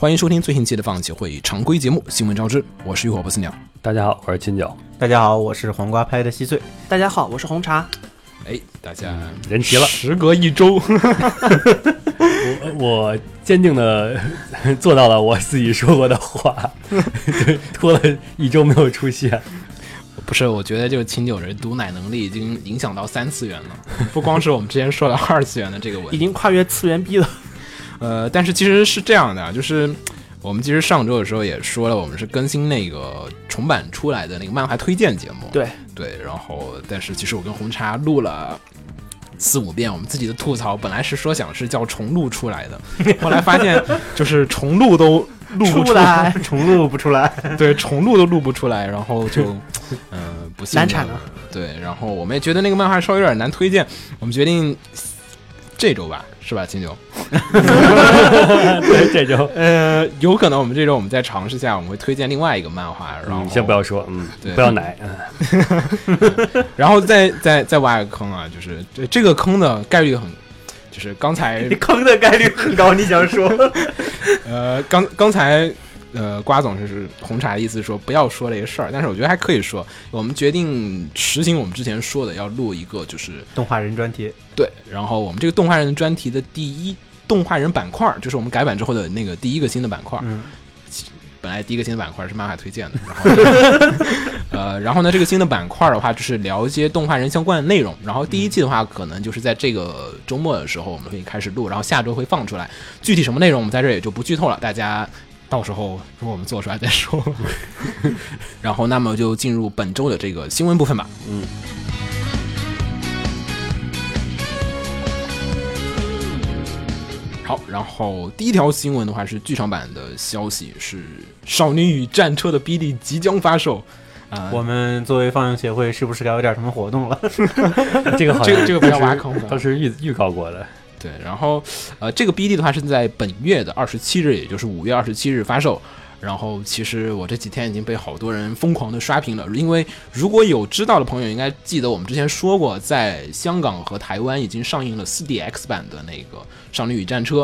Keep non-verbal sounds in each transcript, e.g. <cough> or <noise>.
欢迎收听最新期的放弃会常规节目《新闻招之》，我是浴火不死鸟。大家好，我是金角，大家好，我是黄瓜拍的稀碎。大家好，我是红茶。哎，大家人齐了。时隔一周，<laughs> 我我坚定的 <laughs> 做到了我自己说过的话，对，<laughs> 拖了一周没有出现。不是，我觉得就是秦九人毒奶能力已经影响到三次元了，不光是我们之前说的二次元的这个问题，已经跨越次元壁了。呃，但是其实是这样的，就是我们其实上周的时候也说了，我们是更新那个重版出来的那个漫画推荐节目。对对，然后但是其实我跟红茶录了四五遍我们自己的吐槽，本来是说想是叫重录出来的，后来发现就是重录都录不出来，<laughs> 重录不出来，对，重录都录不出来，然后就嗯、不难产了。对，然后我们也觉得那个漫画稍微有点难推荐，我们决定这周吧，是吧，秦九？<laughs> 对，这周呃，有可能我们这周我们再尝试一下，我们会推荐另外一个漫画，然后、嗯，先不要说，嗯，对不要奶，嗯 <laughs> 然后再再再挖一个坑啊，就是这这个坑的概率很，就是刚才你 <laughs> 坑的概率很高。你想说？呃刚刚才呃瓜总就是红茶的意思说不要说这个事儿，但是我觉得还可以说，我们决定实行我们之前说的，要录一个就是动画人专题，对，然后我们这个动画人专题的第一动画人板块儿，就是我们改版之后的那个第一个新的板块儿。嗯，本来第一个新的板块是漫画推荐的，然后 <laughs> 呃，然后呢，这个新的板块的话就是聊一些动画人相关的内容。然后第一季的话，可能就是在这个周末的时候我们会开始录，然后下周会放出来。具体什么内容我们在这儿也就不剧透了，大家到时候如果我们做出来再说。然后，那么就进入本周的这个新闻部分吧。嗯。好，然后第一条新闻的话是剧场版的消息，是《少女与战车》的 BD 即将发售。啊、我们作为放映协会，是不是该有点什么活动了？<laughs> 这个好像这个这个不要挖坑吧当时预预告过的，对，然后呃，这个 BD 的话是在本月的二十七日，也就是五月二十七日发售。然后其实我这几天已经被好多人疯狂的刷屏了，因为如果有知道的朋友应该记得我们之前说过，在香港和台湾已经上映了 4DX 版的那个《少女与战车》，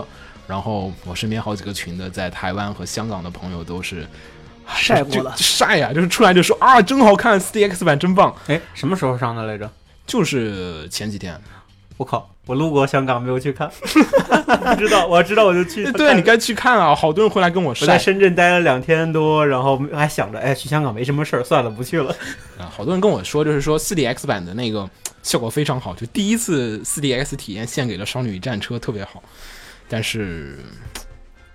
然后我身边好几个群的在台湾和香港的朋友都是晒过了晒呀、就是出来就说啊，真好看，4DX 版真棒，哎，什么时候上的来着？就是前几天。我靠，我路过香港没有去看，<laughs> 不知道，我要知道我就去。对啊，你该去看啊！好多人回来跟我说我在深圳待了两天多，然后还想着，哎，去香港没什么事儿，算了，不去了。<laughs> 啊，好多人跟我说，就是说四 D X 版的那个效果非常好，就第一次四 D X 体验献给了《少女战车》，特别好。但是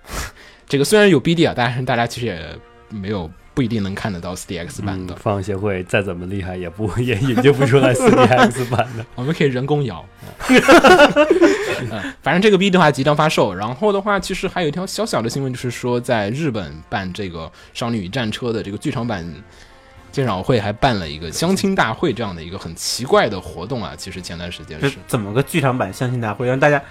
<laughs> 这个虽然有 BD 啊，但是大家其实也没有不一定能看得到 4DX 版的。嗯，放映协会再怎么厉害，也不 <laughs> 也引进不出来 4DX 版的。<laughs> 我们可以人工摇。<laughs> 嗯，反正这个 B 的话即将发售，然后的话，其实还有一条小小的新闻，就是说在日本办这个《少女与战车》的这个剧场版鉴赏会，还办了一个相亲大会这样的一个很奇怪的活动啊。其实前段时间是，怎么个剧场版相亲大会，让大家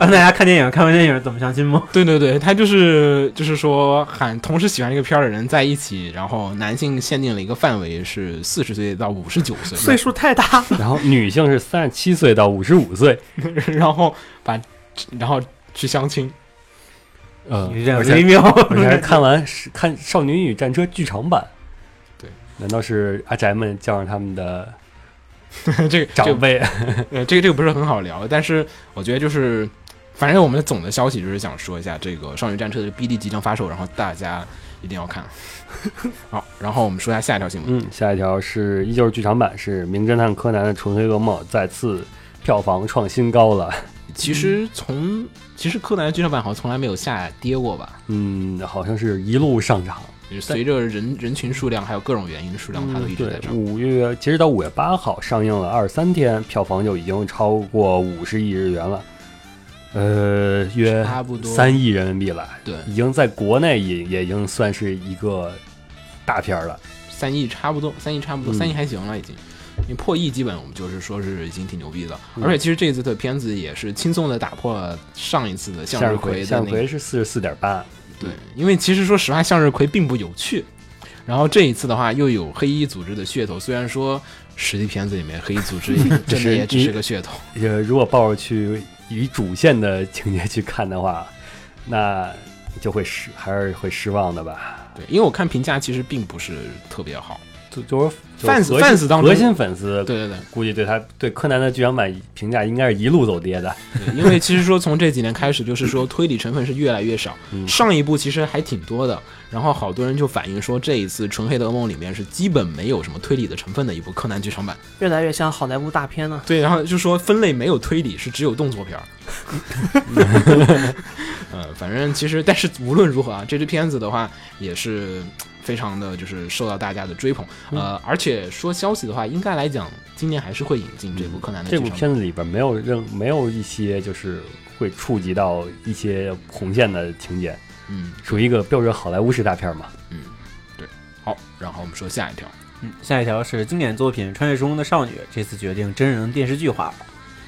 让大家看电影，看完电影怎么相亲吗？<laughs> 对对对，他就是就是说喊同时喜欢这个片儿的人在一起，然后男性限定了一个范围是四十岁到五十九岁，岁数太大，然后女性是三十七岁到五十五岁，<laughs> 然后把然后去相亲。呃，你这样微妙。而且还看完看《少女与战车》剧场版。对，难道是阿宅们叫上他们的 <laughs> 这个这个长辈？呃，这个这个不是很好聊，但是我觉得就是，反正我们的总的消息就是想说一下这个《少女战车》的 BD 即将发售，然后大家一定要看。<laughs> 好，然后我们说一下下一条新闻。嗯，下一条是依旧是剧场版，是《名侦探柯南》的纯黑噩梦再次票房创新高了。其实从其实柯南的剧场版好像从来没有下跌过吧，嗯，好像是一路上涨。随着人人群数量还有各种原因的数量，它都一直在，涨。五月截止到五月八号上映了二十三天，票房就已经超过五十亿日元了。呃，约差不多三亿人民币了，对已经在国内也也已经算是一个大片了。三亿差不多，三亿差不多，嗯三亿还行了已经。你破亿基本我们就是说是已经挺牛逼的，嗯而且其实这一次的片子也是轻松的打破了上一次的向日葵的向日葵是四十四点八，对，因为其实说实话，向日葵并不有趣。然后这一次的话，又有黑衣组织的噱头，虽然说实际片子里面黑衣组织 <laughs> 真的也只是个噱头。呃，如果抱着去以主线的情节去看的话，那就会失还是会失望的吧。对，因为我看评价其实并不是特别好。就就是就是 fans- fans 当中核心粉丝对对对估计对他对柯南的剧场版评价应该是一路走跌的。对，因为其实说从这几年开始，就是说 <laughs> 推理成分是越来越少。嗯上一部其实还挺多的，然后好多人就反映说，这一次《纯黑的噩梦》里面是基本没有什么推理的成分的一部柯南剧场版。越来越像好莱坞大片呢。对，然后就说分类没有推理，是只有动作片儿。<laughs> 呃，反正其实，但是无论如何啊，这支片子的话也是非常的就是受到大家的追捧。呃，而且说消息的话，应该来讲，今年还是会引进这部柯南的剧场版。这部片子里边没有任没有一些就是会触及到一些红线的情节，嗯，属于一个标准好莱坞式大片嘛。嗯，对好，然后我们说下一条。嗯，下一条是经典作品《穿越时空的少女》，这次决定真人电视剧化了。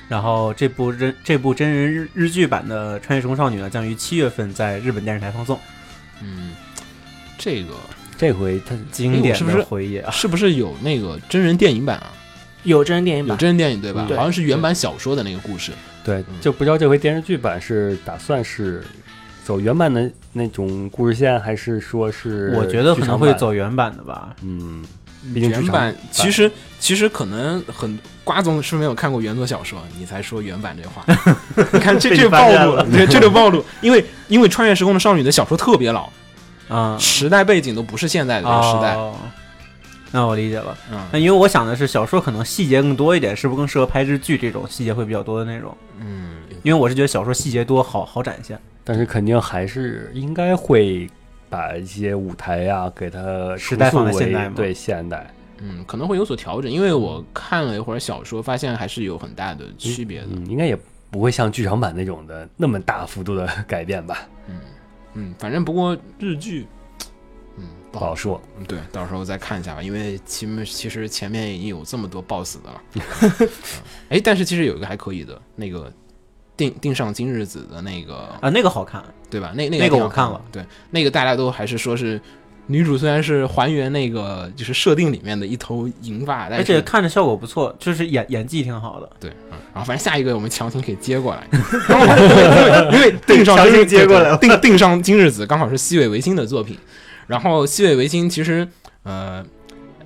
然后这部真这部真人日日剧版的《穿越时空少女》呢，将于七月份在日本电视台放送。嗯，这个这回它经典是不是的回忆啊！是不是有那个真人电影版啊？有真人电影版有，真人电影对吧？对好像是原版小说的那个故事。对，就不知道这回电视剧版是打算是走原版的那种故事线，还是说是我觉得可能会。走原版的吧。嗯，毕竟原版版其实其实可能很瓜总是没有看过原作小说，你才说原版这话。<laughs> 你看这这就暴露了对，这就暴露，因为因为穿越时空的少女的小说特别老，啊、时代背景都不是现在的这个时代。哦那我理解了。那嗯因为我想的是小说可能细节更多一点，是不是更适合拍日剧这种细节会比较多的那种？嗯，因为我是觉得小说细节多，好好展现。但是肯定还是应该会把一些舞台啊给它时代放在现代吗对现代。嗯，可能会有所调整，因为我看了一会儿小说，发现还是有很大的区别的。嗯，应该也不会像剧场版那种的那么大幅度的改变吧？嗯嗯，反正不过日剧，嗯，不好说。嗯，对，到时候再看一下吧，因为其实其实前面已经有这么多 BOSS 的了。嗯 <laughs> 哎、但是其实有一个还可以的，那个定定上今日子的那个，啊，那个好看，对吧？那那那个我看了，对，那个大家都还是说是女主虽然是还原那个就是设定里面的一头银发，但而是且看着效果不错，就是演演技挺好的。对，嗯，然后反正下一个我们强行给接过来，<laughs> 因为因为定上强行今日接过来定定上今日子刚好是西尾维新的作品，然后西尾维新其实呃，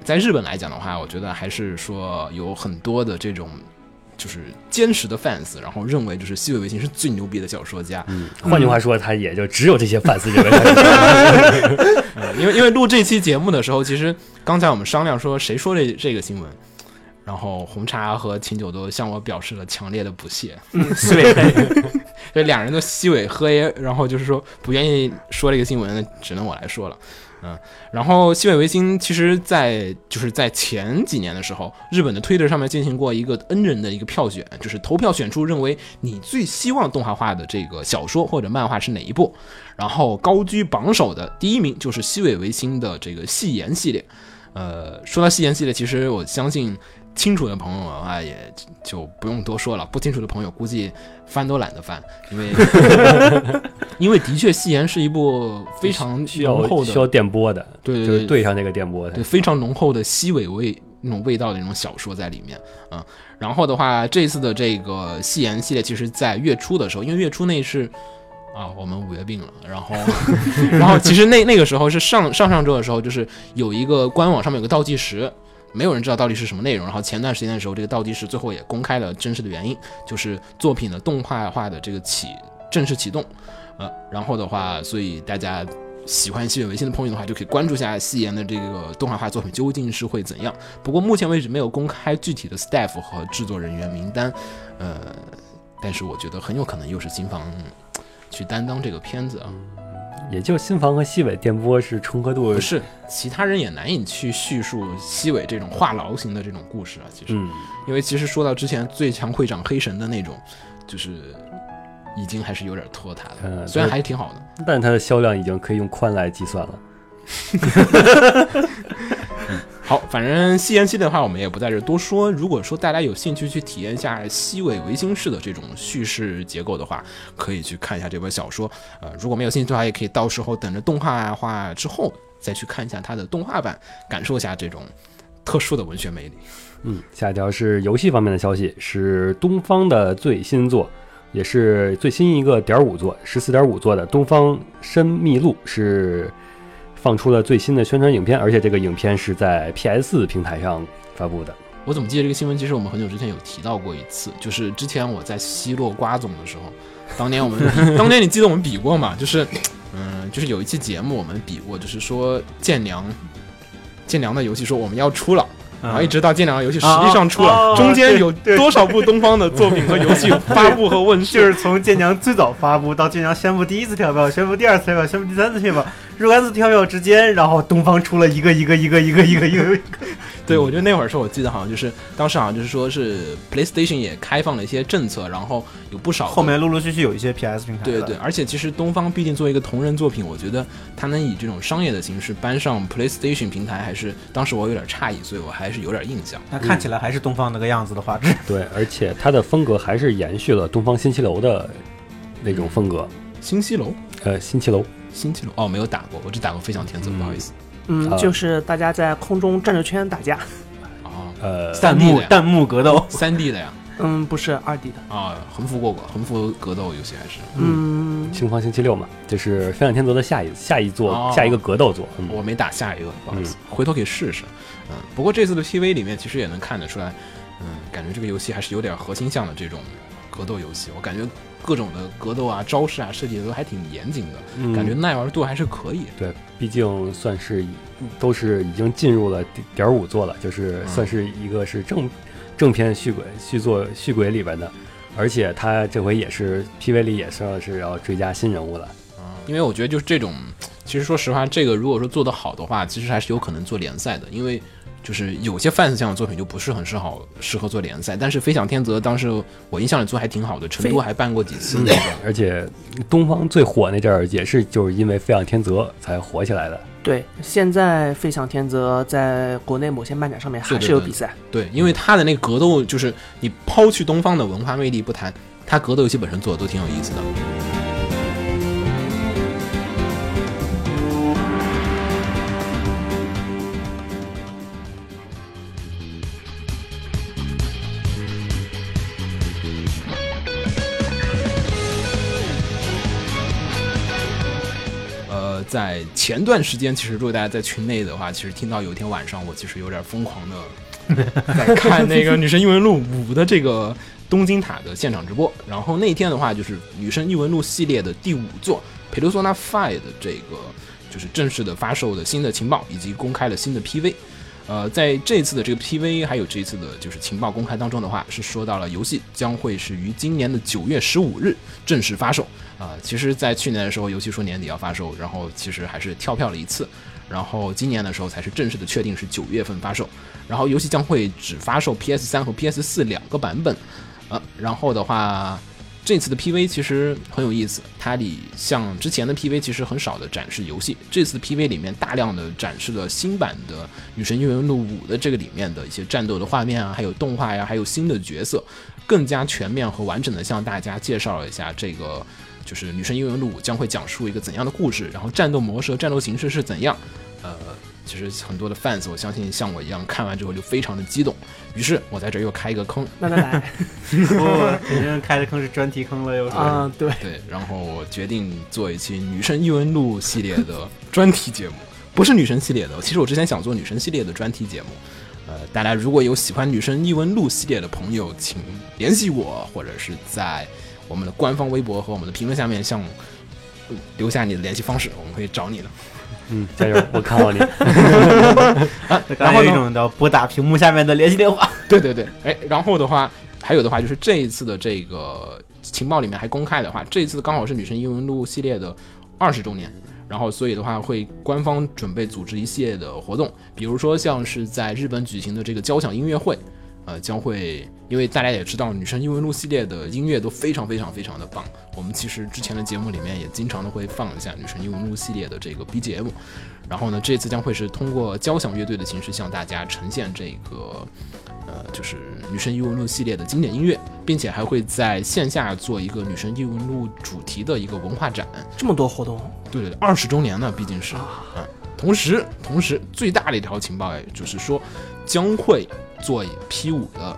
在日本来讲的话，我觉得还是说有很多的这种。就是坚实的 fans，然后认为就是西尾维新是最牛逼的小说家，嗯，换句话说，他也就只有这些粉丝认为他是。嗯，<laughs> 因为因为录这期节目的时候，其实刚才我们商量说谁说这这个新闻，然后红茶和秦九都向我表示了强烈的不屑，对，<laughs> 这两人都西尾喝耶，然后就是说不愿意说这个新闻，只能我来说了。嗯，然后西尾维新其实在，就是在前几年的时候，日本的推特上面进行过一个 N 人的一个票选，就是投票选出认为你最希望动画化的这个小说或者漫画是哪一部，然后高居榜首的第一名就是西尾维新的这个戏言系列。呃，说到戏言系列，其实我相信清楚的朋友啊，也就不用多说了。不清楚的朋友估计翻都懒得翻，因为因为的确戏言是一部非常需浓厚的，要需要电波的，就是对对对对上那个电波的对，。非常浓厚的西尾味那种味道的那种小说在里面啊、嗯。然后的话，这次的这个戏言系列，其实在月初的时候，因为月初那是啊，我们五月病了，然后 <laughs> 然后其实那那个时候是上上上周的时候，就是有一个官网上面有个倒计时。没有人知道到底是什么内容，然后前段时间的时候，这个倒计时最后也公开了真实的原因，就是作品的动画化的这个启正式启动，呃，然后的话，所以大家喜欢西尾维新的朋友的话，就可以关注一下西言的这个动画化作品究竟是会怎样。不过目前为止没有公开具体的 staff 和制作人员名单，呃，但是我觉得很有可能又是新房去担当这个片子啊。也就新房和西尾电波是重合度不是，其他人也难以去叙述西尾这种话痨型的这种故事啊。其实，嗯，因为其实说到之前最强会长黑神的那种，就是已经还是有点拖沓了，嗯虽然对还挺好的。但它的销量已经可以用宽来计算了。<laughs> 好，反正西延系列的话，我们也不在这儿多说。如果说大家有兴趣去体验一下西尾维新式的这种叙事结构的话，可以去看一下这本小说。呃，如果没有兴趣的话，也可以到时候等着动画化之后再去看一下它的动画版，感受一下这种特殊的文学魅力。嗯，下一条是游戏方面的消息，是东方的最新作，也是最新一个点五座，十四点五座的《东方深秘录》是放出了最新的宣传影片，而且这个影片是在 PS 平台上发布的。我怎么记得这个新闻？其实我们很久之前有提到过一次，就是之前我在奚落瓜总的时候，当年我们 <laughs> 当年你记得我们比过嘛？就是嗯，就是有一期节目我们比过，就是说剑娘剑娘的游戏说我们要出了。然后一直到剑良的游戏实际上出了，中间有多少部东方的作品和游戏 <laughs> 发布和问世？就 <laughs> 是从剑娘最早发布到剑娘宣布第一次跳票，宣布第二次跳票，宣布第三次跳票，若干次跳票之间，然后东方出了一个一个一个一个一个一个，对，我觉得那会儿是我记得好像就是当时好像就是说是 PlayStation 也开放了一些政策，然后有不少后面陆陆续续有一些 PS 平台对对，而且其实东方毕竟作为一个同人作品，我觉得它能以这种商业的形式搬上 PlayStation 平台，还是当时我有点诧异，所以我还是有点印象。那看起来还是东方那个样子的画质。对，而且它的风格还是延续了东方新七楼的那种风格。新西楼，呃，新七楼，新西楼哦，没有打过，我只打过飞翔天子，不好意思。嗯，啊。就是大家在空中转着圈打架。啊，呃，三 D 的呀，幕弹幕格斗，三 D 的呀，嗯，不是二 D 的。啊，横幅过过，横幅格斗游戏还是，嗯，星方星期六嘛，就是飞向天泽的下一下一座、哦。下一个格斗座。嗯，我没打下一个，不好意思，回头可以试试。嗯，不过这次的 PV 里面其实也能看得出来，嗯，感觉这个游戏还是有点核心向的这种格斗游戏，我感觉各种的格斗啊、招式啊设计的都还挺严谨的，嗯感觉耐玩度还是可以。对，毕竟算是都是已经进入了点五座了，就是嗯算是一个是正正片续轨续作续轨里边的，而且他这回也是 PV 里也算是要追加新人物了。因为我觉得就是这种，其实说实话，这个如果说做得好的话，其实还是有可能做联赛的，因为。就是有些 fans 向的作品就不是很适好适合做联赛，但是飞翔天泽当时我印象里做还挺好的，成都还办过几次那个而且东方最火那阵儿也是就是因为飞向天泽才火起来的。对，现在飞翔天泽在国内某些漫展上面还是有比赛。对，因为他的那个格斗，就是你抛去东方的文化魅力不谈，他格斗游戏本身做的都挺有意思的。前段时间，其实如果大家在群内的话，其实听到有一天晚上，我其实有点疯狂的 <laughs> 在看那个《女神异闻录五》的这个东京塔的现场直播。然后那天的话，就是《女神异闻录》系列的第五座《Persona Five》的这个就是正式的发售的新的情报，以及公开了新的 PV。呃，在这次的这个 PV 还有这次的就是情报公开当中的话，是说到了游戏将会是于今年的九月十五日正式发售。啊、其实，在去年的时候，游戏说年底要发售，然后其实还是跳票了一次，然后今年的时候才是正式的确定是九月份发售。然后游戏将会只发售 PS 三和 PS 四两个版本，呃，然后的话，这次的 PV 其实很有意思，它里像之前的 PV 其实很少的展示游戏，这次 PV 里面大量的展示了新版的《女神异闻录五》的这个里面的一些战斗的画面啊，还有动画呀，还有新的角色，更加全面和完整的向大家介绍了一下这个。就是《女神异闻录五》将会讲述一个怎样的故事，然后战斗模式、和战斗形式是怎样。呃，其实很多的 fans，我相信像我一样看完之后就非常的激动。于是我在这又开一个坑，来来来，<laughs> 不，肯定开的坑是专题坑了，又是。啊，对，对，然后我决定做一期《女神异闻录》系列的专题节目，不是女神系列的。其实我之前想做女神系列的专题节目。呃，大家如果有喜欢《女神异闻录》系列的朋友，请联系我，或者是在我们的官方微博和我们的评论下面向呃留下你的联系方式，我们会找你的。嗯，加油，我看好你。<laughs> 然后有一种叫拨打屏幕下面的联系电话。对对对，哎，然后的话，还有的话就是这一次的这个情报里面还公开的话，这一次刚好是《女神异闻录》系列的二十周年，然后所以的话会官方准备组织一系列的活动，比如说像是在日本举行的这个交响音乐会。呃，将会因为大家也知道，女神异闻录系列的音乐都非常非常非常的棒。我们其实之前的节目里面也经常的会放一下女神异闻录系列的这个 BGM。然后呢，这次将会是通过交响乐队的形式向大家呈现这个，呃，就是女神异闻录系列的经典音乐，并且还会在线下做一个女神异闻录主题的一个文化展。这么多活动，对对对，二十周年呢，毕竟是，嗯，同时同时最大的一条情报哎，就是说将会做 P 五的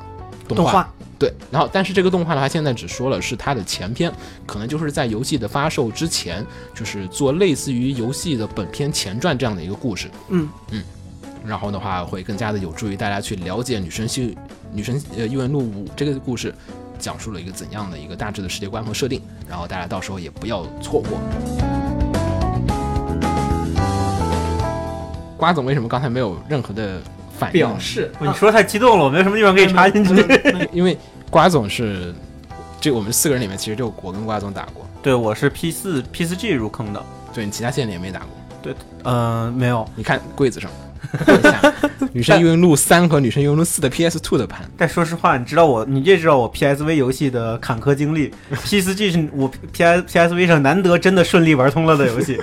动画。对，然后但是这个动画的话，现在只说了是它的前篇，可能就是在游戏的发售之前，就是做类似于游戏的本片前传这样的一个故事。嗯嗯，然后的话会更加的有助于大家去了解女神系女神呃异闻录五这个故事。讲述了一个怎样的一个大致的世界观和设定，然后大家到时候也不要错过。瓜总为什么刚才没有任何的反应？表示你说太激动了，我没有什么地方可以插进去。<laughs> 因为瓜总是，这我们四个人里面其实就我跟瓜总打过，对，我是 P 四 P 四 G 入坑的。对你其他线你也没打过。对，呃，没有。你看柜子上，<laughs> 女生异闻录三》和《女生异闻录四》的 PS Two 的盘。但说实话，你知道我，你也知道我 PSV 游戏的坎坷经历。P 四 G 是我 PS PSV 上难得真的顺利玩通了的游戏，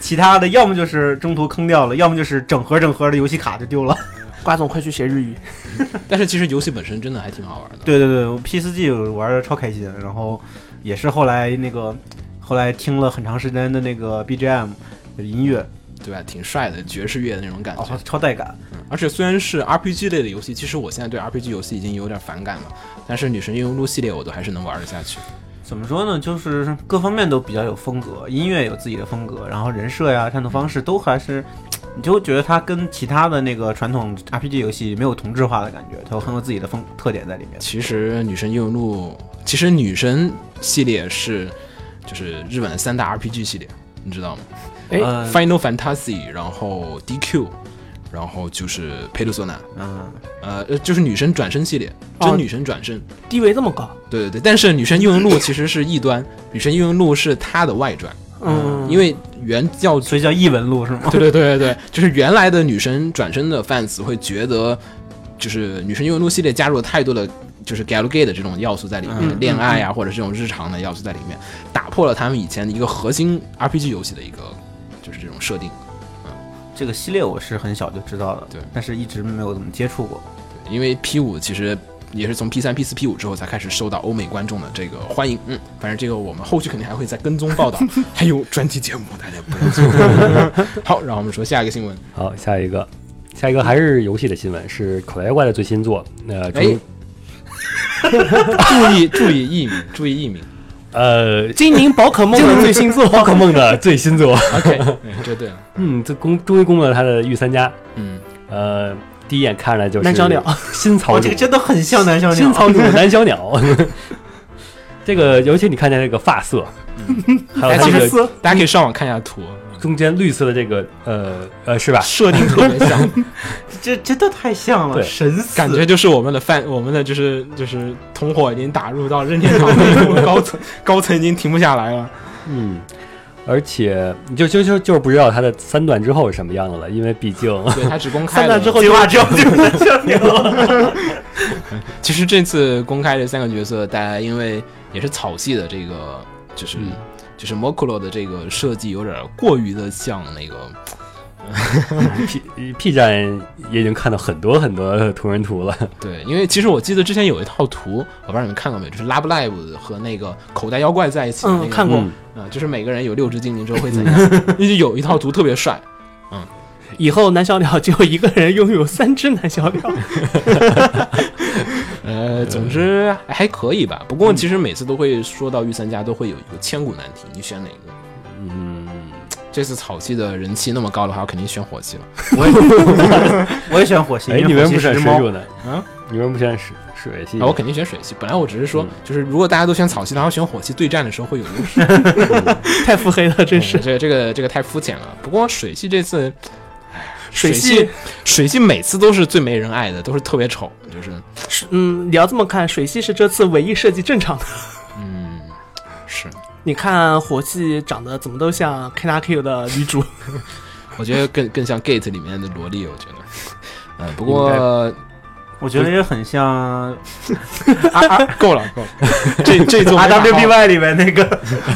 其他的要么就是中途坑掉了，要么就是整盒整盒的游戏卡就丢了。瓜总快去学日语。<laughs> 但是其实游戏本身真的还挺好玩的。对对对，我 P 四 G 玩的超开心，然后也是后来那个后来听了很长时间的那个 BGM 音乐，对吧？挺帅的爵士乐的那种感觉，哦，超带感。嗯，而且虽然是 RPG 类的游戏，其实我现在对 RPG 游戏已经有点反感了，但是《女神异闻录》系列我都还是能玩得下去。怎么说呢？就是各方面都比较有风格，音乐有自己的风格，然后人设呀、战斗方式都还是，你就觉得它跟其他的那个传统 RPG 游戏没有同质化的感觉，它有很有自己的风特点在里面。其实《女神异闻录》，其实女神系列是就是日本的三大 RPG 系列，你知道吗？哎呃，Final Fantasy，然后 DQ，然后就是佩鲁索纳，嗯，呃，呃就是女神转身系列，哦真女神转身。地位这么高，对对对，但是《女神异闻录》其实是异端，《女神异闻录》是它的外传，嗯，因为原叫所以叫异闻录是吗？对对对对对，就是原来的女神转身的 fans 会觉得，就是女神异闻录系列加入了太多的就是 gal gay 的这种要素在里面，嗯恋爱啊或者这种日常的要素在里面，打破了他们以前的一个核心 RPG 游戏的一个就是这种设定。嗯这个系列我是很小就知道的，对但是一直没有怎么接触过。对，因为 P 五其实也是从 P 三、P 四、P 五之后才开始受到欧美观众的这个欢迎。嗯，反正这个我们后续肯定还会再跟踪报道，<laughs> 还有专题节目，大家不要错过。<laughs> 好，让我们说下一个新闻。好，下一个，下一个还是游戏的新闻，是口袋妖怪的最新作。呃，终哎 <laughs> 注意注意译名，注意译名。呃，精灵宝可梦的最新作，宝可梦的最新作。OK，嗯这对了。嗯，这公终于公布了它的御三家。嗯，呃，第一眼看来就是南小鸟，新草 <laughs> 弩这个，真的很像南小鸟。新草主南小鸟。<laughs> 这个，尤其你看见这个发色，还有这个大家可以上网看一下图，中间绿色的这个，呃呃，是吧？设定特别像，<laughs> 这真的太像了，神死。感觉就是我们的范，我们的就是就是同伙已经打入到任天堂的一个高层，高层已经停不下来了。嗯，而且你就就就就是不知道它的三段之后是什么样的了，因为毕竟 <laughs> 对他只公开了三段之后计划之后就是南小鸟。<laughs> 其实这次公开这三个角色，大家因为也是草系的这个，就是、嗯就是 Mokuro 的这个设计有点过于的像那个，<laughs> P P 站也已经看到很多很多同人图了。<laughs> 对，因为其实我记得之前有一套图，我不知道你们看过没有，就是 Love Live 和那个口袋妖怪在一起的那个，嗯，看过。嗯啊、就是每个人有六只精灵之后会怎样？<laughs> 有一套图特别帅，嗯以后南小鸟就一个人拥有三只南小鸟，呃，总之还可以吧。不过其实每次都会说到御三家，都会有一个千古难题，你选哪个？嗯，这次草系的人气那么高的话，我肯定选火系了。我也 <laughs> 我也选火系，哎，你们不选猫水主呢？啊，你们不选水水系？啊，我肯定选水系。本来我只是说嗯，就是如果大家都选草系，然后选火系对战的时候会有优势。太腹黑了，真是嗯。这个这个这个太肤浅了。不过水系这次，水系系水系每次都是最没人爱的，都是特别丑，就是嗯，你要这么看，水系是这次唯一设计正常的。你看火系长得怎么都像 K 大 Q 的女主，<laughs> 我觉得更更像 Gate 里面的萝莉，我觉得。<laughs> 呃，不过我觉得也很像啊 <laughs> 啊，够了够了，这这一座 RWBY 里面那个，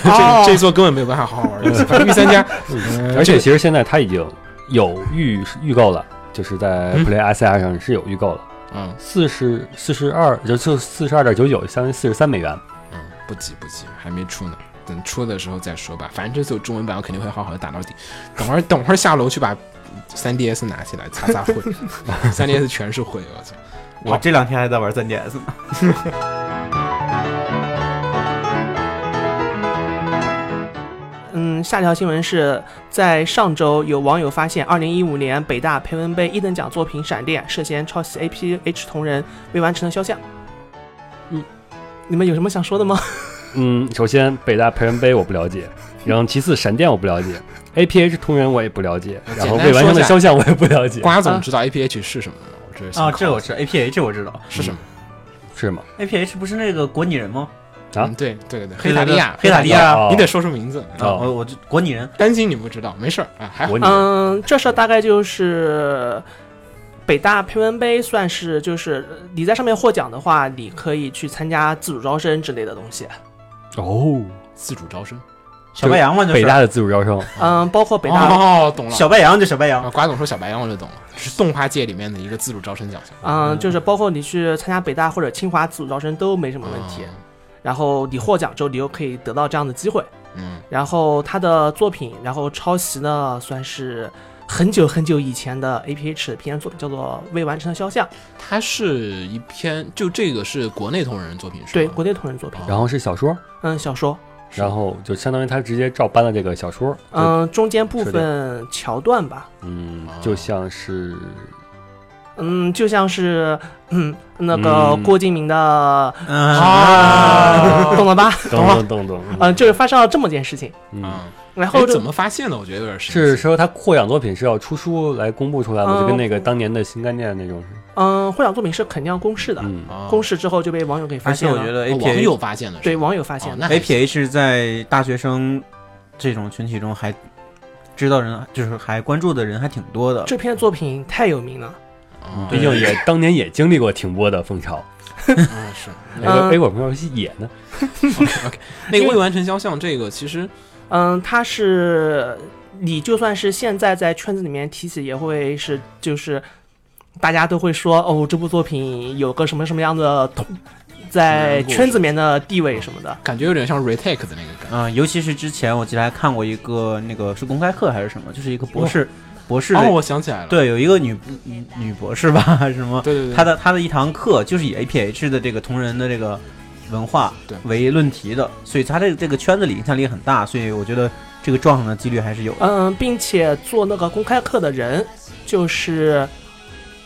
哦。这这一座根本没有办法好好玩。反正御三家，嗯而且其实现在它已经有预预购了，就是在嗯。Play SR 上是有预购了，嗯。四十四十二就就四十二点九九，相当于四十三美元。嗯，不急不急，还没出呢。等出的时候再说吧，反正这次有中文版，我肯定会好好的打到底。等会儿等会儿下楼去把 3DS 拿起来擦擦灰，<laughs> 3DS 全是灰，我操！我这两天还在玩 3DS 呢。<laughs> 嗯，下条新闻是在上周有网友发现，二零一五年北大培文杯一等奖作品《闪电》涉嫌抄袭 APH 同人未完成的肖像。嗯，你们有什么想说的吗？嗯，首先北大培文杯我不了解，<laughs> 然后其次闪电我不了解，APH 同源我也不了解，然后未完成的肖像我也不了解，瓜总知道 APH 是什么吗？我这是啊，这我知道，APH 我知道是什么？是吗？，APH 不是那个国拟人吗？啊嗯，对对对黑塔利亚，黑塔利亚哦你得说出名字。哦啊，我我就国拟人，担心你不知道，没事儿啊，还好我。嗯，这事儿大概就是北大培文杯，算是就是你在上面获奖的话，你可以去参加自主招生之类的东西。哦，自主招生。小白羊嘛，就是北大的自主招生，嗯，包括北大，哦，懂了。小白羊就小白啊，羊，瓜总说小白羊我就懂了，是动画界里面的一个自主招生奖项。嗯，就是包括你去参加北大或者清华自主招生都没什么问题。然后你获奖之后，你又可以得到这样的机会。嗯，然后他的作品，然后抄袭呢，算是很久很久以前的 APH 篇作品，叫做《未完成的肖像》，它是一篇，就这个是国内同人作品是吗？对，国内同人作品，然后是小说，嗯，小说，然后就相当于他直接照搬了这个小说，嗯，中间部分桥段吧，嗯哦，就像是嗯，就像是嗯那个嗯。郭敬明的，啊懂了吧？懂了懂懂，嗯，就是发生了这么件事情，嗯，嗯，然后怎么发现的？我觉得有点是说他获奖作品是要出书来公布出来的？嗯。就跟那个当年的新概念那种，嗯，获奖作品是肯定要公示的，公示之后就被网友给发而且现了，我觉得哦网 APH 友发现的，对网友发现的，哦那 APH 在大学生这种群体中还知道人，就是还关注的人还挺多的。这篇作品太有名了。哦毕竟也当年也经历过停播的风潮。<laughs> 嗯是。那个嗯 A 果朋友戏也呢，<laughs> OK OK，<laughs> 那个未完成肖像这个其实嗯，它是你就算是现在在圈子里面提起，也会是就是大家都会说哦，这部作品有个什么什么样的同在圈子里面的地位什么的。感觉有点像 retake 的那个感觉。嗯，尤其是之前我记得还看过一个那个是公开课还是什么，就是一个博士博士的哦，我想起来了，对，有一个女女女博士吧，还 <laughs> 是什么，对对对，她的她的一堂课就是以 APH 的这个同人的这个文化为论题的，所以她这个这个圈子里影响力很大，所以我觉得这个撞上的几率还是有的。嗯，并且做那个公开课的人，就是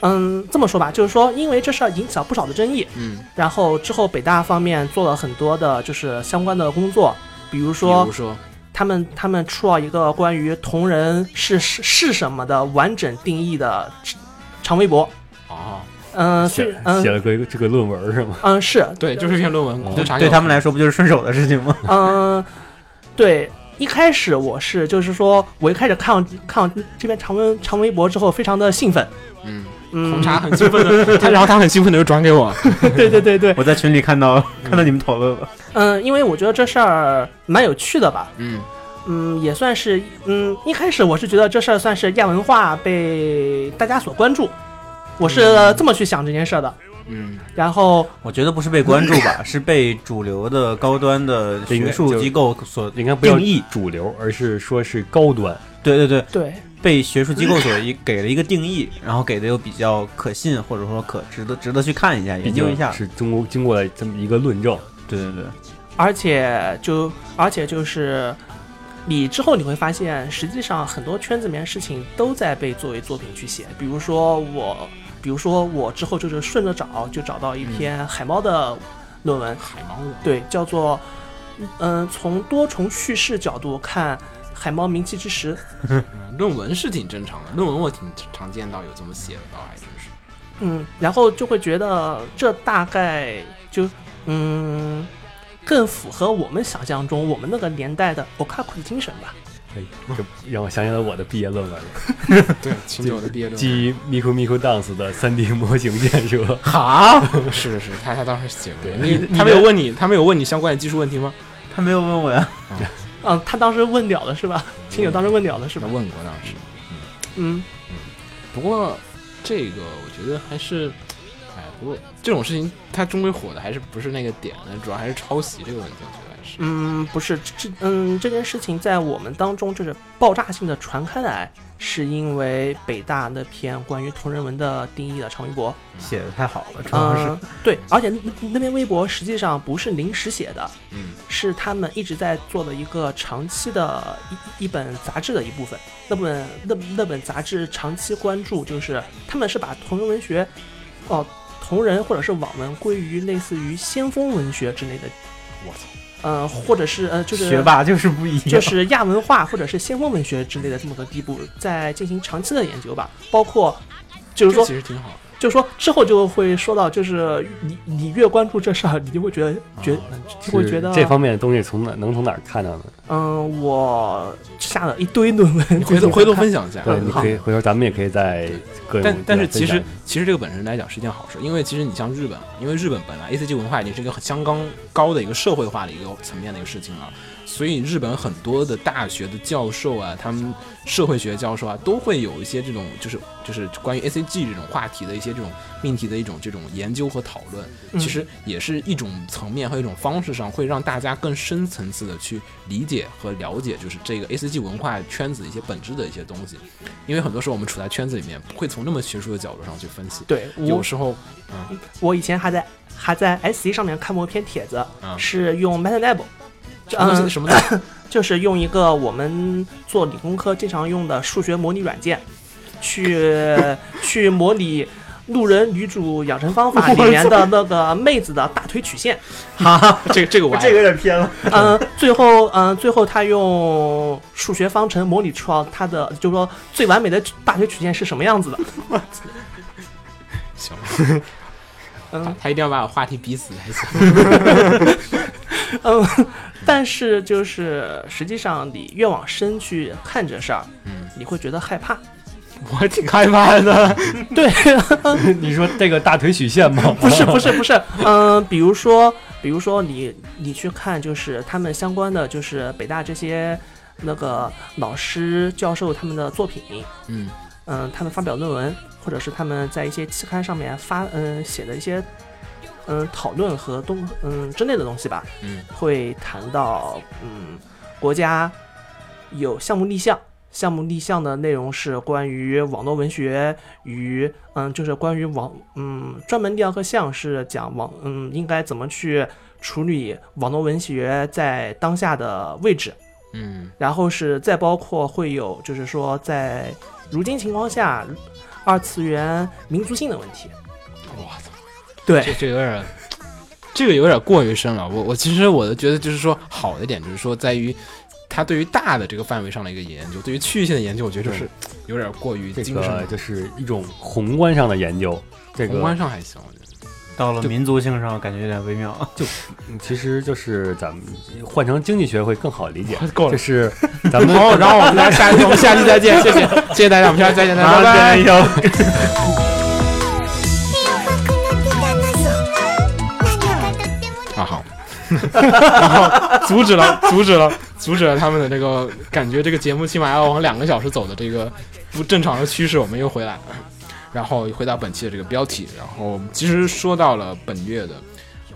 嗯这么说吧，就是说因为这事儿引起了不少的争议，嗯，然后之后北大方面做了很多的就是相关的工作，比如说比如说他们他们出了一个关于同人是是是什么的完整定义的长微博。哦，嗯，写是嗯写了个这个论文是吗？嗯是对，就是一篇论文，对他们来说不就是顺手的事情吗？嗯对。一开始我是就是说，我一开始看看这篇长文长微博之后，非常的兴奋。嗯，嗯，红茶很兴奋的，<laughs> 他然后他很兴奋的又转给我，对对对对，<laughs> 我在群里看到看到你们讨论了，嗯，因为我觉得这事儿蛮有趣的吧，嗯。嗯，也算是，嗯，一开始我是觉得这事儿算是亚文化被大家所关注，我是这么去想这件事儿的。嗯，然后，我觉得不是被关注吧，<laughs> 是被主流的高端的学术机构所应该不要定义。主流，而是说是高端。对对对，对，被学术机构所一给了一个定义，<laughs> 然后给的又比较可信，或者说可值得值得去看一下、研究一下。是中国经过了这么一个论证，对对对，而且就而且就是，你之后你会发现，实际上很多圈子里面事情都在被作为作品去写。比如说我，比如说我之后就是顺着找，就找到一篇海猫的论文，海猫的，对，叫做嗯、从多重叙事角度看海猫名气之时。嗯 <laughs> 论文是挺正常的，论文我挺常见到有这么写的，倒还真是。嗯，然后就会觉得这大概就嗯，更符合我们想象中我们那个年代的 okaku 的精神吧。哎，这让我想起了我的毕业论文了，<laughs> 对，秦九的毕业论文。基于 Miku Miku Dance 的 3D 模型建设。好，是是是，他他当时写过。你你他没有问你，他没有问你相关的技术问题吗？他没有问我呀，嗯，他当时问了的是吧？亲友当时问了的是吧？他问过当时。嗯嗯，不过这个我觉得还是，哎，不过这种事情它终归火的还是不是那个点呢？主要还是抄袭这个问题，我觉得还是。嗯，不是这嗯这件事情在我们当中就是爆炸性的传开来，是因为北大那篇关于同人文的定义的长微博。写的太好了，主要是嗯，对，而且那那篇微博实际上不是临时写的，嗯是他们一直在做的一个长期的一一本杂志的一部分。那本那那本杂志长期关注，就是他们是把同人文学，哦，同人或者是网文归于类似于先锋文学之类的，我操，呃，或者是呃，就是学霸 <laughs> 就是不一样，就是亚文化或者是先锋文学之类的这么个地步，在进行长期的研究吧，包括就是说其实挺好的。就是说之后就会说到，就是你你越关注这事儿，你就会觉得觉就会觉得这方面的东西从哪能从哪儿看到呢？嗯，我下了一堆论文，回头回头分享。一下。对，你可以回头咱们也可以在各种但但是其实其实这个本身来讲是一件好事，因为其实你像日本，因为日本本来 A C G 文化已经是一个很相当高的一个社会化的一个层面的一个事情了，所以日本很多的大学的教授啊，他们社会学教授啊，都会有一些这种就是就是关于 A C G 这种话题的一些这种命题的一种这种研究和讨论，嗯其实也是一种层面和一种方式上，会让大家更深层次的去理解和了解，就是这个 A C G 文化圈子一些本质的一些东西。因为很多时候我们处在圈子里面，不会从那么学术的角度上去分析。对有时候，嗯我以前还在还在 S C 上面看过一篇帖子，嗯是用 MetaLab，就嗯，什么东西什么东西就是用一个我们做理工科经常用的数学模拟软件，去 <laughs> 去模拟。路人女主养成方法里面的那个妹子的大腿曲线，<laughs> 哈这个这个我这个有点偏了。嗯，最后，嗯，最后他用数学方程模拟出了他的，就是说最完美的大腿曲线是什么样子的。<laughs> 行，嗯他一定要把我话题逼死才行。<laughs> 嗯，但是就是实际上你越往深去看这事儿，嗯，你会觉得害怕。我挺害怕的。<laughs> 对，<laughs> 你说这个大腿曲线吗？不是不是不是，嗯，比如说比如说你你去看就是他们相关的就是北大这些那个老师教授他们的作品，嗯嗯，他们发表论文，或者是他们在一些期刊上面发嗯写的一些嗯讨论和东嗯之类的东西吧，嗯会谈到嗯国家有项目立项，项目立项的内容是关于网络文学与嗯就是关于网嗯专门第二个项是讲网嗯应该怎么去处理网络文学在当下的位置。嗯然后是再包括会有，就是说在如今情况下，二次元民族性的问题。对这这有点，这个有点过于深了。我我其实我的觉得就是说好的一点就是说在于。他对于大的这个范围上的一个研究，对于区域性的研究，我觉得就是有点过于这精神了。个就是一种宏观上的研究。这个宏观上还行，我觉得。到了民族性上，感觉有点微妙。就其实就是咱们换成经济学会更好理解。<laughs> 够了这是 <laughs> 咱们好，然后我们大家下我们下期再见，谢谢谢谢大家，我们下期再见，<laughs> 拜拜。然后阻止了，阻止了，阻止了他们的这个感觉，这个节目起码要往两个小时走的这个不正常的趋势，我们又回来。然后回到本期的这个标题，然后其实说到了本月的，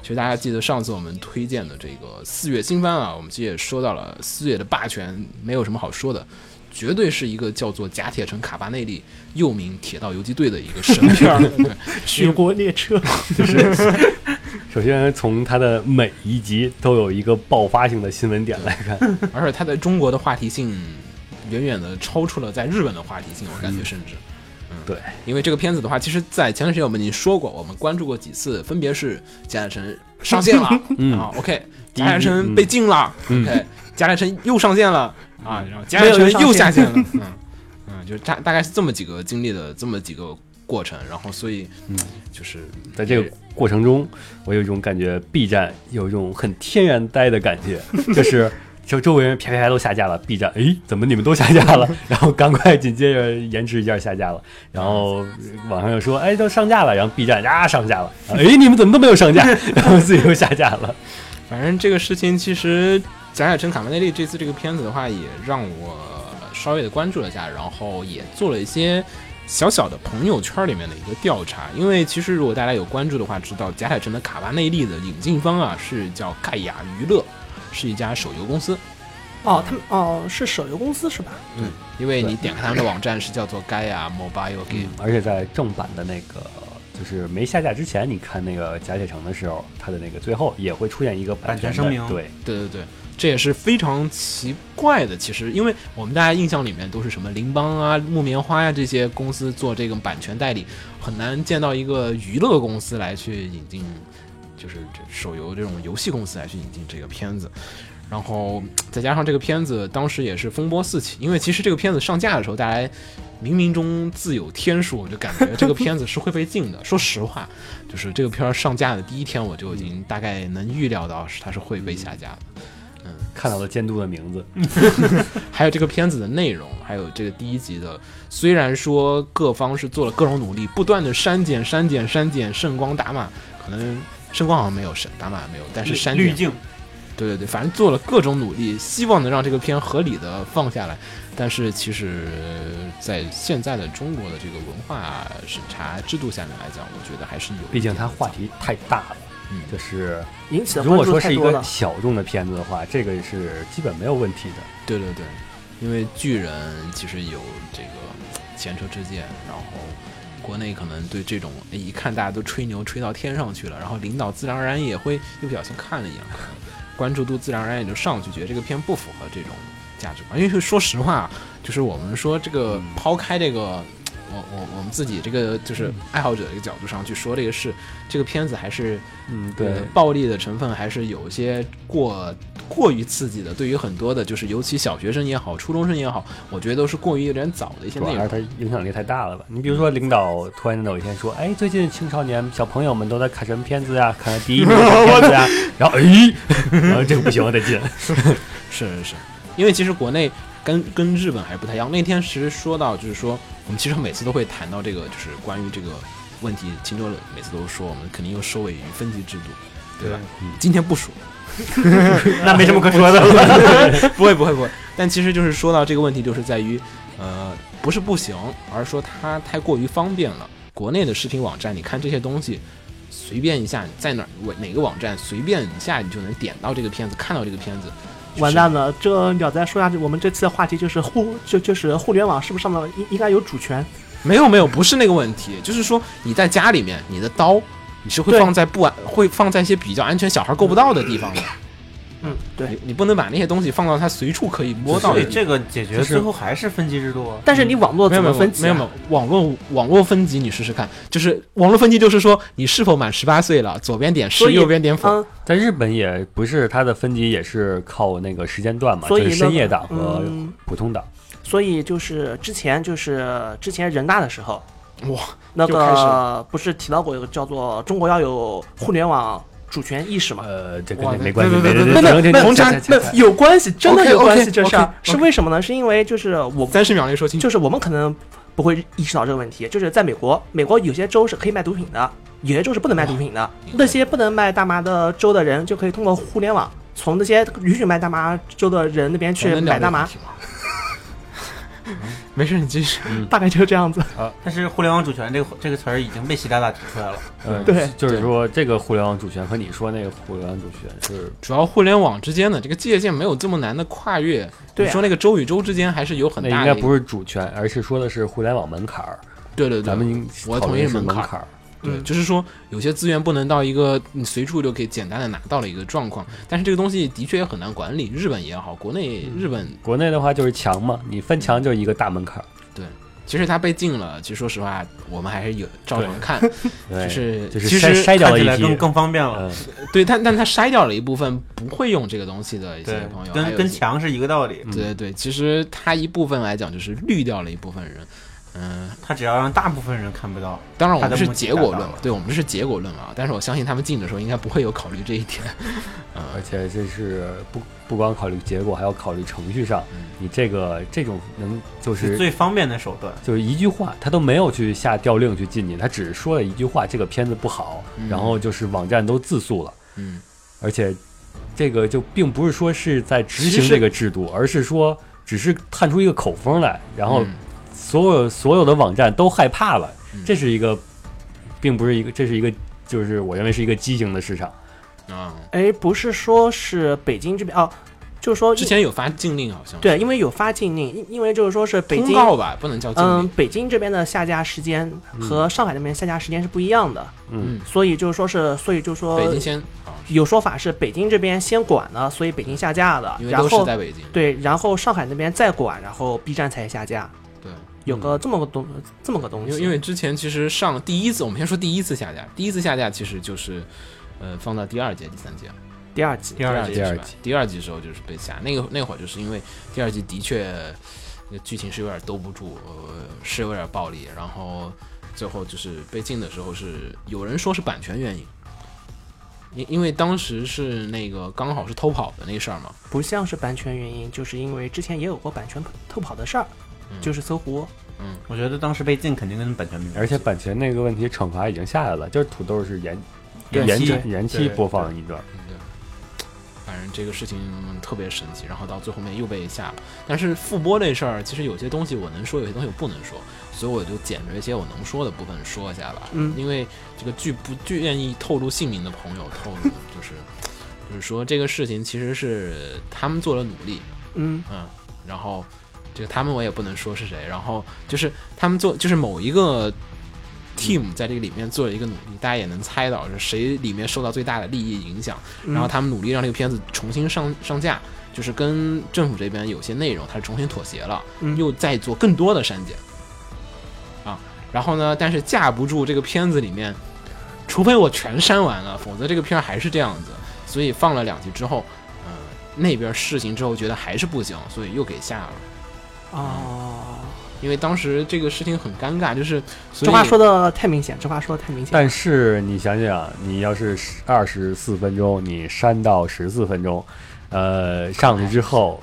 其实大家记得上次我们推荐的这个四月新番啊，我们其实也说到了四月的霸权，没有什么好说的。绝对是一个叫做甲铁城卡巴内利，又名铁道游击队的一个神片儿。对雪国列车就是，首先从它的每一集都有一个爆发性的新闻点来看，<laughs> 而且它在中国的话题性远远的超出了在日本的话题性，我感觉甚至。<laughs> 嗯对，因为这个片子的话，其实，在前段时间我们已经说过，我们关注过几次，分别是贾乃城上线了，<laughs> 嗯。啊，OK，第一贾乃城被禁了、嗯。O k 贾乃城又上线了，啊，然后贾乃城又下线了，嗯嗯，就大大概是这么几个经历的这么几个过程，然后所以，嗯，就是在这个过程中，我有一种感觉，B 站有一种很天然呆的感觉，<laughs> 就是就周围人啪啪啪都下架了，B 站，诶，怎么你们都下架了？<laughs> 然后赶快紧接着延迟一下下架了，然后网上又说，哎，都上架了，然后 B 站啊上架了，诶，你们怎么都没有上架？<laughs> 然后自己又下架了。反正这个事情其实贾乃成卡梅内利这次这个片子的话，也让我稍微的关注了一下，然后也做了一些小小的朋友圈里面的一个调查。因为其实如果大家有关注的话，知道贾海城的卡巴内利的引进方啊是叫盖亚娱乐，是一家手游公司。哦，他们哦是手游公司是吧？嗯，因为你点开他们的网站是叫做盖亚 Mobile Game。而且在正版的那个就是没下架之前，你看那个贾铁城的时候，它的那个最后也会出现一个版权的声明对，对对对，这也是非常奇怪的。其实，因为我们大家印象里面都是什么林邦啊、木棉花呀、这些公司做这个版权代理，很难见到一个娱乐公司来去引进，就是这手游这种游戏公司来去引进这个片子。然后再加上这个片子当时也是风波四起，因为其实这个片子上架的时候，大家冥冥中自有天数，我就感觉这个片子是会被禁的。说实话，就是这个片儿上架的第一天，我就已经大概能预料到是它是会被下架的。看到了监督的名字，<laughs> 还有这个片子的内容，还有这个第一集的，虽然说各方是做了各种努力，不断的删减、删减、删减，圣光打码，可能圣光好像没有删，打码没有，但是删，滤镜，对对对，反正做了各种努力，希望能让这个片合理的放下来。但是其实，在现在的中国的这个文化审查制度下面来讲，我觉得还是有，毕竟它话题太大了。嗯就是引起的如果说是一个。小众的片子的话，这个是基本没有问题的。对对对，因为巨人其实有这个前车之鉴，然后国内可能对这种哎一看大家都吹牛吹到天上去了，然后领导自然而然也会又不小心看了一眼，关注度自然而然也就上去，觉得这个片不符合这种价值观。因为说实话，就是我们说这个抛开这个。我我我们自己这个就是爱好者一个角度上去说这个事，这个片子还是嗯，呃，暴力的成分还是有一些过过于刺激的。对于很多的，就是尤其小学生也好，初中生也好，我觉得都是过于有点早的一些内容。主要是它影响力太大了吧？你比如说，领导突然有一天说：“哎，最近青少年小朋友们都在看什么片子呀？看第一名的片子呀？” <laughs> 然后哎，<laughs> 然后这个不行，我得进。<laughs> 是是是，因为其实国内跟跟日本还是不太一样。那天其实说到，就是说我们其实每次都会谈到这个，就是关于这个问题。秦州每次都说我们肯定又收尾于分级制度，对吧？嗯今天不说，<laughs> 那没什么可说的了。<laughs> 不会不会不会。但其实就是说到这个问题，就是在于，呃，不是不行，而是说它太过于方便了。国内的视频网站，你看这些东西，随便一下，在哪儿哪个网站随便一下你就能点到这个片子，看到这个片子。就是完蛋了，这鸟再说下去，我们这次的话题就是互就就是互联网是不是上面应应该有主权？没有没有，不是那个问题，就是说你在家里面，你的刀你是会放在不安，会放在一些比较安全、小孩够不到的地方的。<laughs> 嗯，对。你你不能把那些东西放到它随处可以摸到所以。这个解决就是最后还是分级制度啊。但是你网络怎么分级、啊？没有没有网络网络分级，你试试看，就是网络分级就是说你是否满十八岁了，左边点是，右边点否。嗯，在日本也不是它的分级，也是靠那个时间段嘛，所以就是深夜档和嗯普通档。所以就是之前就是之前人大的时候，哇，那又开始个不是提到过一个叫做中国要有互联网主权意识嘛？呃，这哇跟这没关系，没没没有没有红茶没有有关系，真的有关系。这事儿是为什么呢？是因为就是我三十秒内说清楚。就是我们可能不会意识到这个问题，就是在美国，美国有些州是可以卖毒品的，有些州是不能卖毒品的。那些不能卖大麻的州的人，就可以通过互联网从那些允许卖大麻州的人那边去买大麻？<laughs> 没事，你继续。大概就是这样子。啊但是互联网主权这个这个词儿已经被习大大提出来了。呃，对就是说这个互联网主权和你说那个互联网主权是主要互联网之间的这个界限没有这么难的跨越。对说那个州与州之间还是有很大应该不是主权，而是说的是互联网门槛儿。对对对，咱们应我讨论是同意门槛儿。对，嗯就是说有些资源不能到一个你随处就可以简单的拿到的一个状况，但是这个东西的确也很难管理。日本也好，国内日本国内的话就是墙嘛，你分墙就是一个大门槛对。其实它被禁了，其实说实话，我们还是有照常看，<laughs> 就是就是其实筛筛掉了一批看起来更，更方便了。嗯，<laughs> 对，但但它筛掉了一部分不会用这个东西的一些朋友，，跟跟墙是一个道理。对对对，其实它一部分来讲就是滤掉了一部分人。嗯，他只要让大部分人看不到，当然我们是结果论嘛对我们是结果论嘛，但是我相信他们进的时候应该不会有考虑这一点。<laughs> 嗯。而且这是不不光考虑结果，还要考虑程序上，嗯。你这个这种能就是是最方便的手段。就是一句话，他都没有去下调令去进你，他只是说了一句话，这个片子不好，嗯。然后就是网站都自诉了，嗯，而且这个就并不是说是在执行这个制度，而是说只是探出一个口风来，然后嗯所有所有的网站都害怕了，嗯。这是一个，并不是一个，这是一个，就是我认为是一个畸形的市场。啊，哎，不是说是北京这边哦，就是说之前有发禁令好像对，因为有发禁令，因因为就是说是北京通告吧，不能叫禁嗯令。，北京这边的下架时间和上海那边下架时间是不一样的，嗯，所以就是说是，所以就是说北京先啊，有说法是北京这边先管了，所以北京下架的因，为都是然后在北京。对，然后上海那边再管，然后 B 站才下架，对，有个这么个东这么个东西，因为因为之前其实上第一次，我们先说第一次下架，第一次下架其实就是，呃，放到第二届、第三届，第二季第二季季是吧？第二季？第二季时候就是被下，那个那会儿就是因为第二季的确那剧情是有点兜不住，呃，是有点暴力，然后最后就是被禁的时候是有人说是版权原因。因因为当时是那个刚好是偷跑的那事儿嘛，不像是版权原因，就是因为之前也有过版权偷跑的事儿，嗯就是搜狐，嗯我觉得当时被禁肯定跟版权没关系，而且版权那个问题惩罚已经下来了，就是土豆是延延期延期播放一段。嗯对，反正这个事情特别神奇，然后到最后面又被下了。但是复播这事儿，其实有些东西我能说，有些东西我不能说，所以我就捡着一些我能说的部分说一下吧。嗯因为这个剧不不愿意透露姓名的朋友透露，<laughs> 就是就是说这个事情其实是他们做了努力，嗯嗯，然后这个他们我也不能说是谁，然后就是他们做就是某一个 team 在这个里面做了一个努力，大家也能猜到是谁里面受到最大的利益影响，嗯。然后他们努力让这个片子重新上上架，就是跟政府这边有些内容他是重新妥协了，嗯又再做更多的删减。啊，然后呢，但是架不住这个片子里面，除非我全删完了，否则这个片儿还是这样子，所以放了两集之后，呃，那边试行之后觉得还是不行，所以又给下了。哦，因为当时这个事情很尴尬，就是这话说的太明显，这话说的太明显，但是你想想，你要是二十四分钟，你删到十四分钟，呃，上去之后，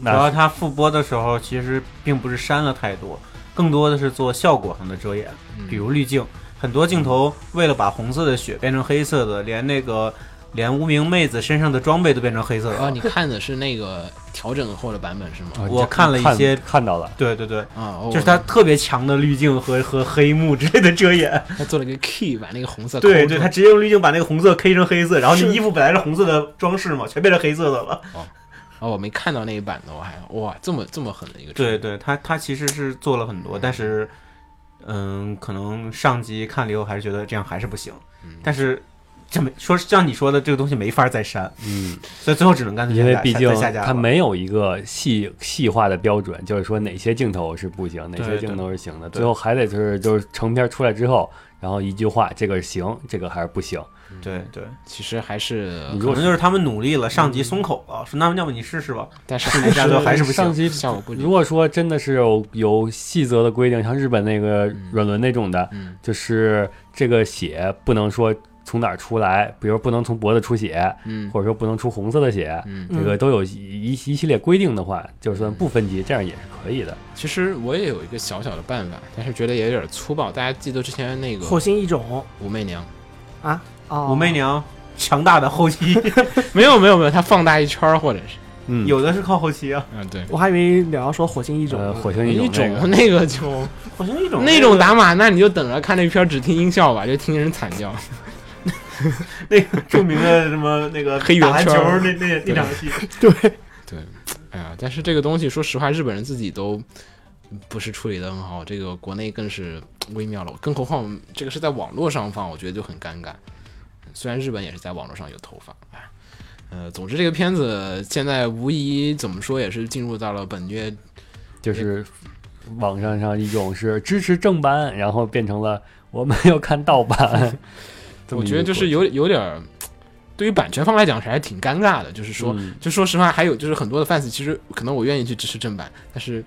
主要那他复播的时候其实并不是删了太多，更多的是做效果上的遮掩，嗯。比如滤镜，很多镜头为了把红色的血变成黑色的，连那个连无名妹子身上的装备都变成黑色的啊，你看的是那个调整后的版本是吗？啊我看了一些看到了，对对对，啊，哦就是它特别强的滤镜和和黑幕之类的遮掩。<laughs> 他做了个 key 把那个红色对对，他直接用滤镜把那个红色 K 成黑色，然后你衣服本来是红色的装饰嘛，全变成黑色的了。哦哦，我没看到那一版的，我还哇这么这么狠的一个对对，他他其实是做了很多，但是，嗯，可能上级看了以后还是觉得这样还是不行。嗯但是这么说，像你说的，这个东西没法再删，嗯，所以最后只能干脆因为毕竟再下架了它没有一个细细化的标准，就是说哪些镜头是不行，哪些镜头是行的，最后还得就是就是成片出来之后，然后一句话，这个行，这个还是不行。对对，其实还是可能就是他们努力了，上级松口了，说那么要不你试试吧，但是 <laughs> 还是不上行。级效果不如果说真的是有有细则的规定，像日本那个软轮那种的，嗯。就是这个血不能说从哪儿出来，比如不能从脖子出血，嗯或者说不能出红色的血，嗯，这个都有一一一系列规定的话，就算不分级，这样也是可以的。其实我也有一个小小的办法，但是觉得也有点粗暴。大家记得之前那个火星异种武媚娘？啊，哦，武媚娘强大的后期，<laughs> 没有没有没有，它放大一圈儿或者是嗯，有的是靠后期啊。嗯对。我还以为你要说火星异种呃，火星异一种那个种那个就火星一种那种打码，那你就等着看那片儿只听音效吧，就听人惨叫。<laughs> 那个著名的什么那个黑圆球那那那场戏，<laughs> 对对，哎呀，但是这个东西，说实话，日本人自己都不是处理的很好，这个国内更是微妙了。更何况这个是在网络上放，我觉得就很尴尬。虽然日本也是在网络上有投放，哎，呃，总之这个片子现在无疑怎么说也是进入到了本月，就是网上上一种是支持正版，然后变成了我们要看盗版。我觉得就是有有点儿，对于版权方来讲是还挺尴尬的。就是说，嗯就说实话，还有就是很多的 fans 其实可能我愿意去支持正版，但是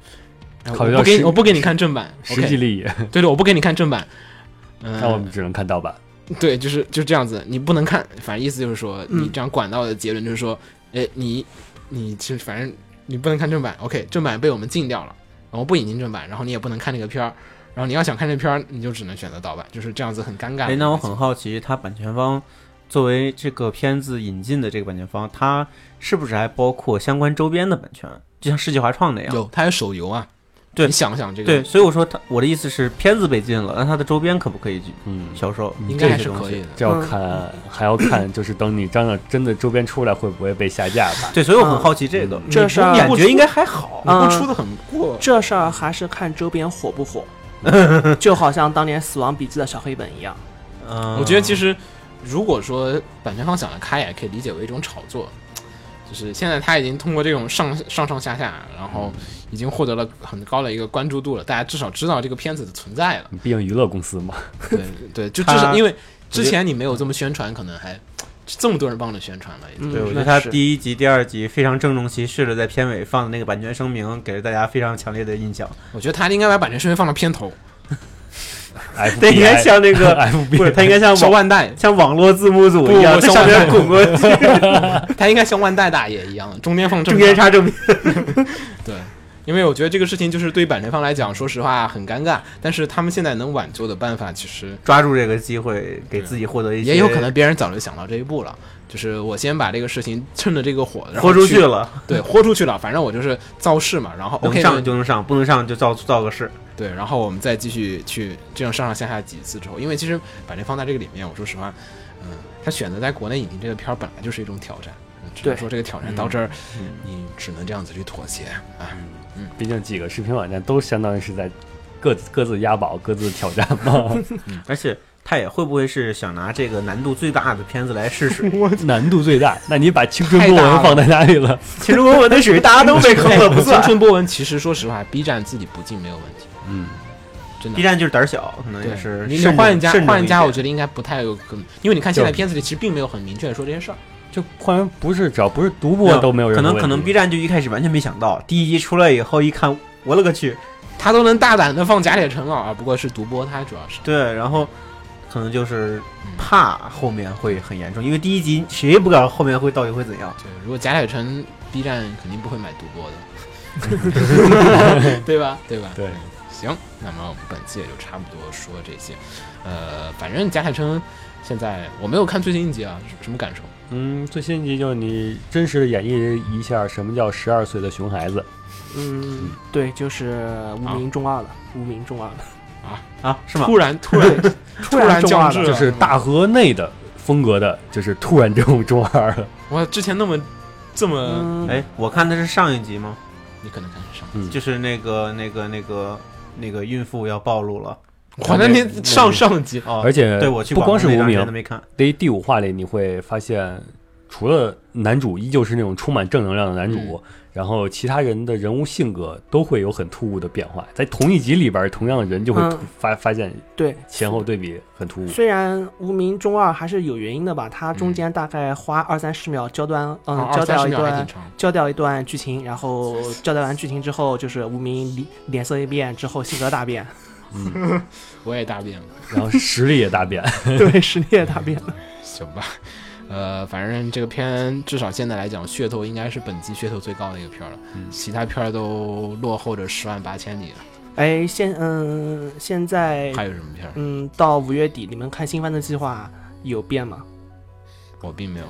哎我不给你，我不给你看正版。实际利益，<laughs> 对对，我不给你看正版。<laughs> 嗯，那我们只能看盗版。对，就是就这样子，你不能看，反正意思就是说，嗯你这样管到的结论就是说，哎，你你其实反正你不能看正版，OK，正版被我们禁掉了，然后不引进正版，然后你也不能看那个片儿，然后你要想看这片儿，你就只能选择盗版，就是这样子很尴尬。哎，那我很好奇，它版权方作为这个片子引进的这个版权方，它是不是还包括相关周边的版权？就像世纪华创那样。有，它有手游啊，对你想想这个，对，，所以我说它，我的意思是，片子被禁了，那它的周边可不可以嗯，销售？应该是可以的。这要看，还要看，就是等你真的真的周边出来，会不会被下架吧？对，所以我很好奇这个，嗯这事儿感觉应该还好。你不出的很过，这事儿还是看周边火不火，<laughs> 就好像当年《死亡笔记》的小黑本一样。嗯，我觉得其实如果说版权方想得开，也可以理解为一种炒作。就是现在他已经通过这种上上上下下，然后已经获得了很高的一个关注度了，大家至少知道这个片子的存在了。毕竟娱乐公司嘛。对对，就至他少因为之前你没有这么宣传，可能还这么多人帮着宣传了。已经。嗯，对，我觉得他第一集、第二集非常郑重其事的在片尾放的那个版权声明，给了大家非常强烈的印象。我觉得他应该把版权声明放到片头。<laughs> 它应该像那个，<laughs> F 不是，他应该像万代，像网络字幕组一样，不在上面滚过去，<laughs> 他应该像万代大爷一样，中间放中间插正片。对，因为我觉得这个事情就是对于版权方来讲，说实话很尴尬。但是他们现在能挽救的办法，其实抓住这个机会，给自己获得一些，也有可能别人早就想到这一步了。就是我先把这个事情趁着这个火，然后豁出去去，了，对，豁出去了。反正我就是造势嘛，然后上就能上，不能上就造造个势。对，然后我们再继续去这样上上下下几次之后，因为其实版权方在这个里面，我说实话，嗯，他选择在国内引进这个片儿本来就是一种挑战，嗯只能对说这个挑战到这儿，你只能这样子去妥协啊。毕竟几个视频网站都相当于是在各自各自押宝、各自挑战嘛，<laughs> 而且他也会不会是想拿这个难度最大的片子来试试？难度最大。那你把青春波纹放在哪里了？青春波纹那属于大家都被坑了，不 <laughs> 算青。春波纹其实说实话，B 站自己不进没有问题，嗯，真的 B。站就是胆儿小，可能也对是，你慎重换一家慎重换一家，我觉得应该不太有可能，因为你看现在片子里其实并没有很明确的说这些事儿。就换成不是只要不是独播都没有任何问题可能可能 B 站就一开始完全没想到，第一集出来以后一看，我勒个去，他都能大胆的放假铁城了啊！不过是独播，他主要是对，然后可能就是怕后面会很严重，因为第一集谁也不知道后面会到底会怎样。对。如果假铁城 B 站肯定不会买独播的，<laughs> 对吧？对吧？对。行，那么我们本期也就差不多说这些。呃，反正贾铁城现在我没有看最新一集啊，什什么感受？嗯，最新一集就是你真实的演绎一下什么叫十二岁的熊孩子。嗯，对，就是无名中二了，无名中二了，啊 <laughs> 啊，是吗？突然 <laughs> 突然突然中二了。降智，就是大河内的风格的，就是突然这种中二了。<laughs> 我，之前那么这么，嗯，哎，我看的是上一集吗？你可能看是上。嗯，就是那个那个那个那个孕妇要暴露了我那天上上集，哦，而且对我去不光是无名都没看，第第五话里你会发现，除了男主依旧是那种充满正能量的男主，然后其他人的人物性格都会有很突兀的变化。在同一集里边，同样的人就会嗯发、发现对，前后对比很突兀。虽然无名中二还是有原因的吧，他中间大概花二三十秒交代，嗯，交代一段。交代一段剧情，然后交代完剧情之后，就是无名脸脸色一变，之后性格大变，我也大变了，然后实力也大变。<laughs> 对，实力也大变了。行吧。呃，反正这个片至少现在来讲，噱头应该是本季噱头最高的一个片了，嗯其他片儿都落后着十万八千里了。哎，现嗯，现在还有什么片儿？嗯，到五月底，你们看新番的计划有变吗？我并没有，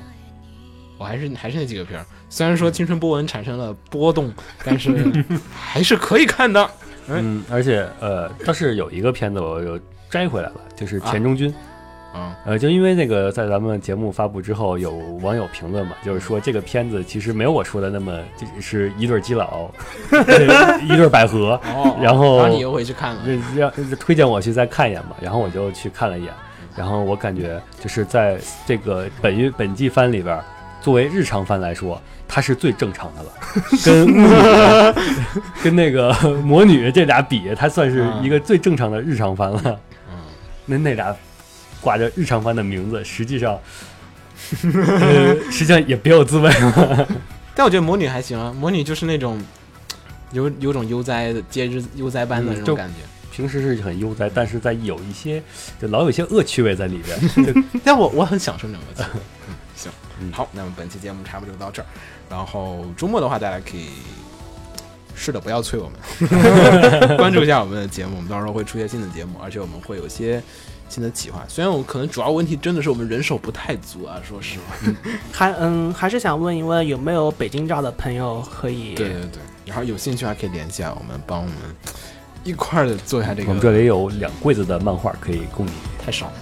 我还是还是那几个片儿。虽然说青春波纹产生了波动，但是还是可以看的。嗯，而且呃，倒是有一个片子我又摘回来了，就是田中君。啊，呃，就因为那个在咱们节目发布之后，有网友评论嘛，就是说这个片子其实没有我说的那么就是一对基佬，呃 <laughs> 一对百合，哦，然后然后你又回去看了，让让推荐我去再看一眼嘛，然后我就去看了一眼，然后我感觉就是在这个本月本季番里边儿，作为日常番来说，它是最正常的了，<laughs> 跟巫女 <laughs> 跟那个 <laughs> 魔女这俩比，它算是一个最正常的日常番了。嗯，那那俩挂着日常番的名字，实际上，呃，实际上也别有滋味。但我觉得魔女还行啊，魔女就是那种有有种悠哉的节日悠哉般的那种感觉。平时是很悠哉，但是在有一些就老有一些恶趣味在里边。但我我很享受那种游戏。嗯，行，嗯好，那么本期节目差不多就到这儿。然后周末的话，大家可以是的，不要催我们，<laughs> 关注一下我们的节目，我们到时候会出现新的节目，而且我们会有些新的企划。虽然我可能主要问题真的是我们人手不太足啊，说实话。<laughs> 还嗯，还是想问一问，有没有北京照的朋友可以？对对对，然后有兴趣还可以联系啊，我们帮我们一块儿的做一下这个。我们这里有两柜子的漫画可以供你。太少了，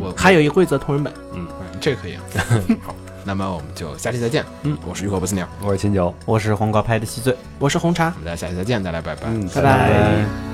我还有一规则同人本。嗯，这个可以啊。<laughs> 好，那么我们就下期再见。嗯，我是浴火不死鸟，我是秦九，我是黄瓜拍的西醉，我是红茶我，们大家下期再见，大家拜拜。嗯，拜拜。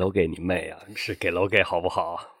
楼给你妹啊！是给楼给好不好？